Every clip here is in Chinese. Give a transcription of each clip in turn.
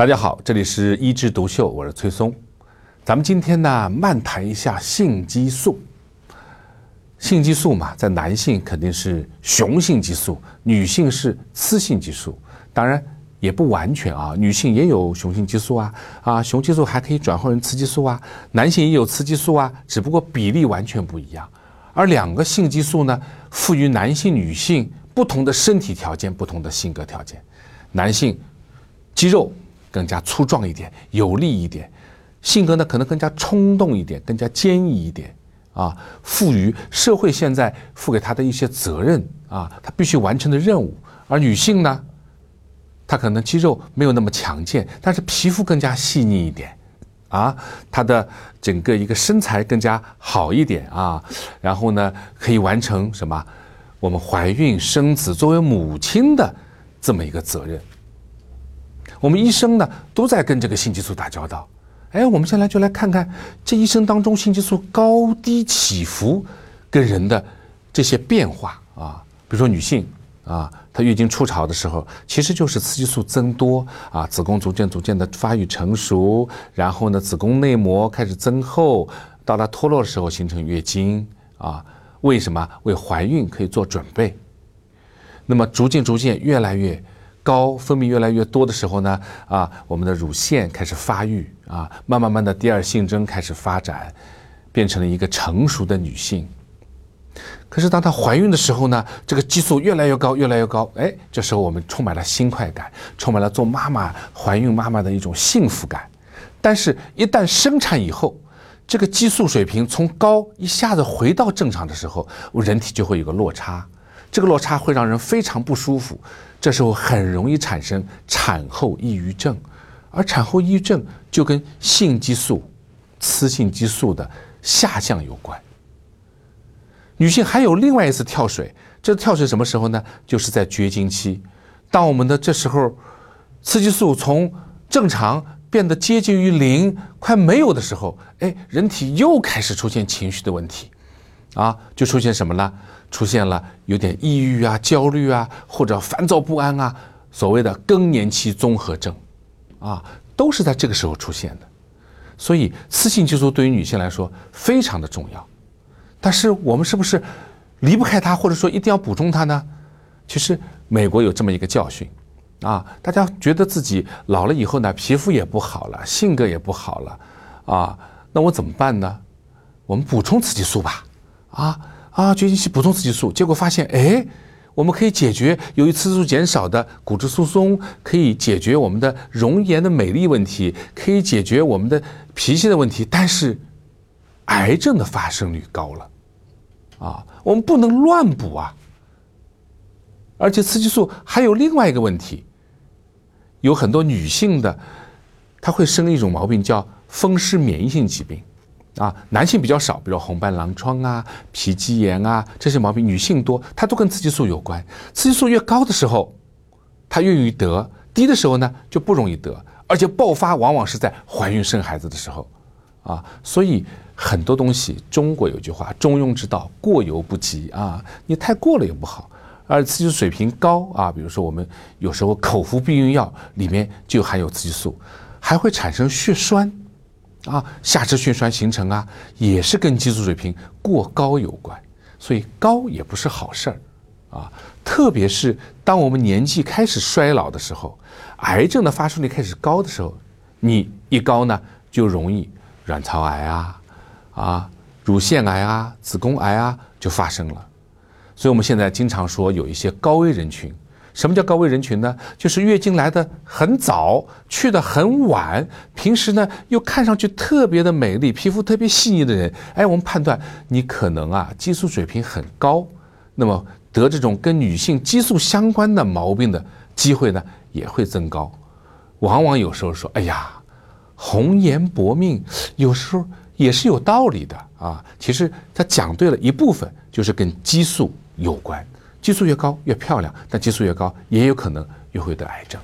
大家好，这里是一枝独秀，我是崔松。咱们今天呢，漫谈一下性激素。性激素嘛，在男性肯定是雄性激素，女性是雌性激素。当然也不完全啊，女性也有雄性激素啊，啊，雄激素还可以转换成雌激素啊，男性也有雌激素啊，只不过比例完全不一样。而两个性激素呢，赋予男性、女性不同的身体条件、不同的性格条件。男性肌肉更加粗壮一点、有力一点，性格呢可能更加冲动一点、更加坚毅一点啊。赋予社会现在赋给他的一些责任啊，他必须完成的任务。而女性呢，她可能肌肉没有那么强健，但是皮肤更加细腻一点。啊，她的整个一个身材更加好一点啊，然后呢，可以完成什么？我们怀孕生子，作为母亲的这么一个责任。我们一生呢都在跟这个性激素打交道。哎，我们先来就来看看这一生当中性激素高低起伏跟人的这些变化啊，比如说女性。啊，她月经初潮的时候，其实就是雌激素增多啊，子宫逐渐逐渐的发育成熟，然后呢，子宫内膜开始增厚，到它脱落的时候形成月经啊。为什么？为怀孕可以做准备。那么逐渐逐渐越来越高，分泌越来越多的时候呢，啊，我们的乳腺开始发育啊，慢慢慢的第二性征开始发展，变成了一个成熟的女性。可是当她怀孕的时候呢，这个激素越来越高，越来越高。哎，这时候我们充满了新快感，充满了做妈妈、怀孕妈妈的一种幸福感。但是，一旦生产以后，这个激素水平从高一下子回到正常的时候，人体就会有个落差，这个落差会让人非常不舒服。这时候很容易产生产后抑郁症，而产后抑郁症就跟性激素、雌性激素的下降有关。女性还有另外一次跳水，这跳水什么时候呢？就是在绝经期，当我们的这时候，雌激素从正常变得接近于零，快没有的时候，哎，人体又开始出现情绪的问题，啊，就出现什么呢？出现了有点抑郁啊、焦虑啊，或者烦躁不安啊，所谓的更年期综合症，啊，都是在这个时候出现的。所以，雌性激素对于女性来说非常的重要。但是我们是不是离不开它，或者说一定要补充它呢？其实美国有这么一个教训，啊，大家觉得自己老了以后呢，皮肤也不好了，性格也不好了，啊，那我怎么办呢？我们补充雌激素吧，啊啊，绝经期补充雌激素，结果发现，哎，我们可以解决由于雌激素减少的骨质疏松，可以解决我们的容颜的美丽问题，可以解决我们的脾气的问题，但是。癌症的发生率高了，啊，我们不能乱补啊。而且雌激素还有另外一个问题，有很多女性的，她会生一种毛病叫风湿免疫性疾病，啊，男性比较少，比如红斑狼疮啊、皮肌炎啊这些毛病，女性多，它都跟雌激素有关。雌激素越高的时候，它越容易得；低的时候呢，就不容易得，而且爆发往往是在怀孕生孩子的时候。啊，所以很多东西，中国有句话“中庸之道，过犹不及”啊，你太过了也不好。而雌激素水平高啊，比如说我们有时候口服避孕药里面就含有雌激素，还会产生血栓，啊，下肢血栓形成啊，也是跟激素水平过高有关。所以高也不是好事儿，啊，特别是当我们年纪开始衰老的时候，癌症的发生率开始高的时候，你一高呢，就容易。卵巢癌啊，啊，乳腺癌啊，子宫癌啊，就发生了。所以，我们现在经常说有一些高危人群。什么叫高危人群呢？就是月经来的很早，去的很晚，平时呢又看上去特别的美丽，皮肤特别细腻的人。哎，我们判断你可能啊激素水平很高，那么得这种跟女性激素相关的毛病的机会呢也会增高。往往有时候说，哎呀。红颜薄命，有时候也是有道理的啊。其实他讲对了一部分，就是跟激素有关。激素越高越漂亮，但激素越高也有可能越会得癌症。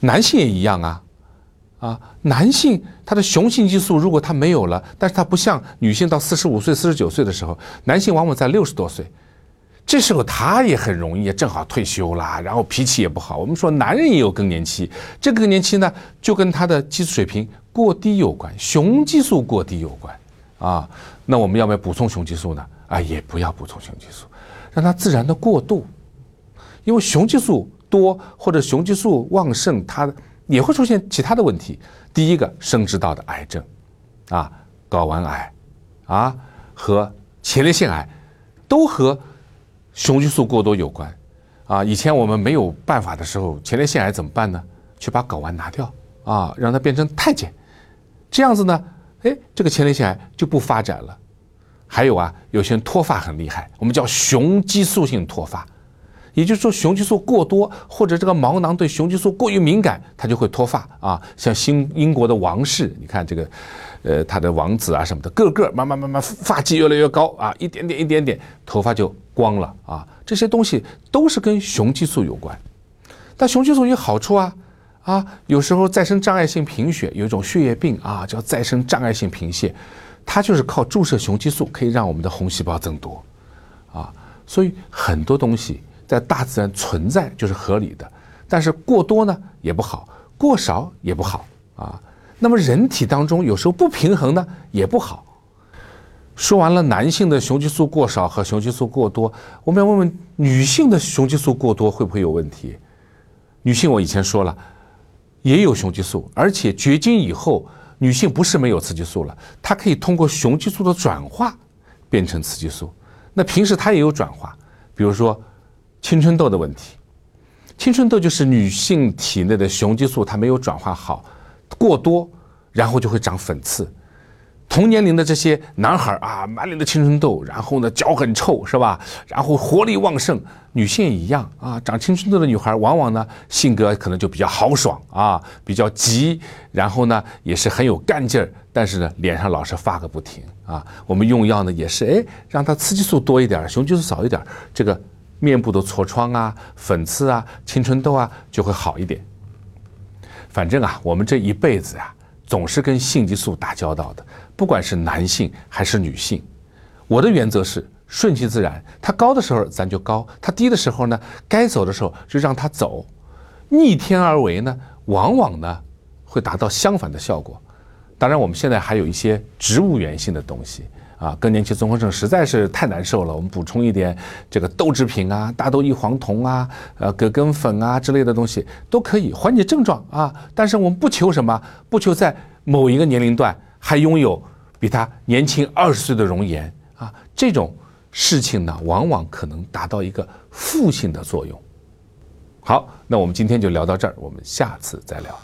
男性也一样啊，啊，男性他的雄性激素如果他没有了，但是他不像女性到四十五岁、四十九岁的时候，男性往往在六十多岁，这时候他也很容易，正好退休啦，然后脾气也不好。我们说男人也有更年期，这个更年期呢，就跟他的激素水平过低有关，雄激素过低有关啊。那我们要不要补充雄激素呢？啊，也不要补充雄激素，让它自然的过渡，因为雄激素多或者雄激素旺盛，它也会出现其他的问题。第一个，生殖道的癌症，啊，睾丸癌，啊，和前列腺癌，都和雄激素过多有关。啊，以前我们没有办法的时候，前列腺癌怎么办呢？去把睾丸拿掉，啊，让它变成太监，这样子呢，哎，这个前列腺癌就不发展了。还有啊，有些人脱发很厉害，我们叫雄激素性脱发，也就是说雄激素过多或者这个毛囊对雄激素过于敏感，它就会脱发啊。像新英国的王室，你看这个，呃，他的王子啊什么的，个个慢慢慢慢发际越来越高啊，一点点一点点头发就光了啊。这些东西都是跟雄激素有关。但雄激素有好处啊啊，有时候再生障碍性贫血有一种血液病啊，叫再生障碍性贫血。它就是靠注射雄激素可以让我们的红细胞增多，啊，所以很多东西在大自然存在就是合理的，但是过多呢也不好，过少也不好啊。那么人体当中有时候不平衡呢也不好。说完了男性的雄激素过少和雄激素过多，我们要问问女性的雄激素过多会不会有问题？女性我以前说了，也有雄激素，而且绝经以后。女性不是没有雌激素了，她可以通过雄激素的转化变成雌激素。那平时她也有转化，比如说青春痘的问题，青春痘就是女性体内的雄激素它没有转化好，过多，然后就会长粉刺。同年龄的这些男孩啊，满脸的青春痘，然后呢脚很臭，是吧？然后活力旺盛。女性也一样啊，长青春痘的女孩往往呢性格可能就比较豪爽啊，比较急，然后呢也是很有干劲儿，但是呢脸上老是发个不停啊。我们用药呢也是哎，让它雌激素多一点，雄激素少一点，这个面部的痤疮啊、粉刺啊、青春痘啊就会好一点。反正啊，我们这一辈子啊，总是跟性激素打交道的。不管是男性还是女性，我的原则是顺其自然。它高的时候咱就高，它低的时候呢，该走的时候就让它走。逆天而为呢，往往呢会达到相反的效果。当然，我们现在还有一些植物源性的东西啊，更年期综合症实在是太难受了，我们补充一点这个豆制品啊，大豆异黄酮啊，呃，葛根粉啊之类的东西都可以缓解症状啊。但是我们不求什么，不求在某一个年龄段。还拥有比他年轻二十岁的容颜啊，这种事情呢，往往可能达到一个负性的作用。好，那我们今天就聊到这儿，我们下次再聊。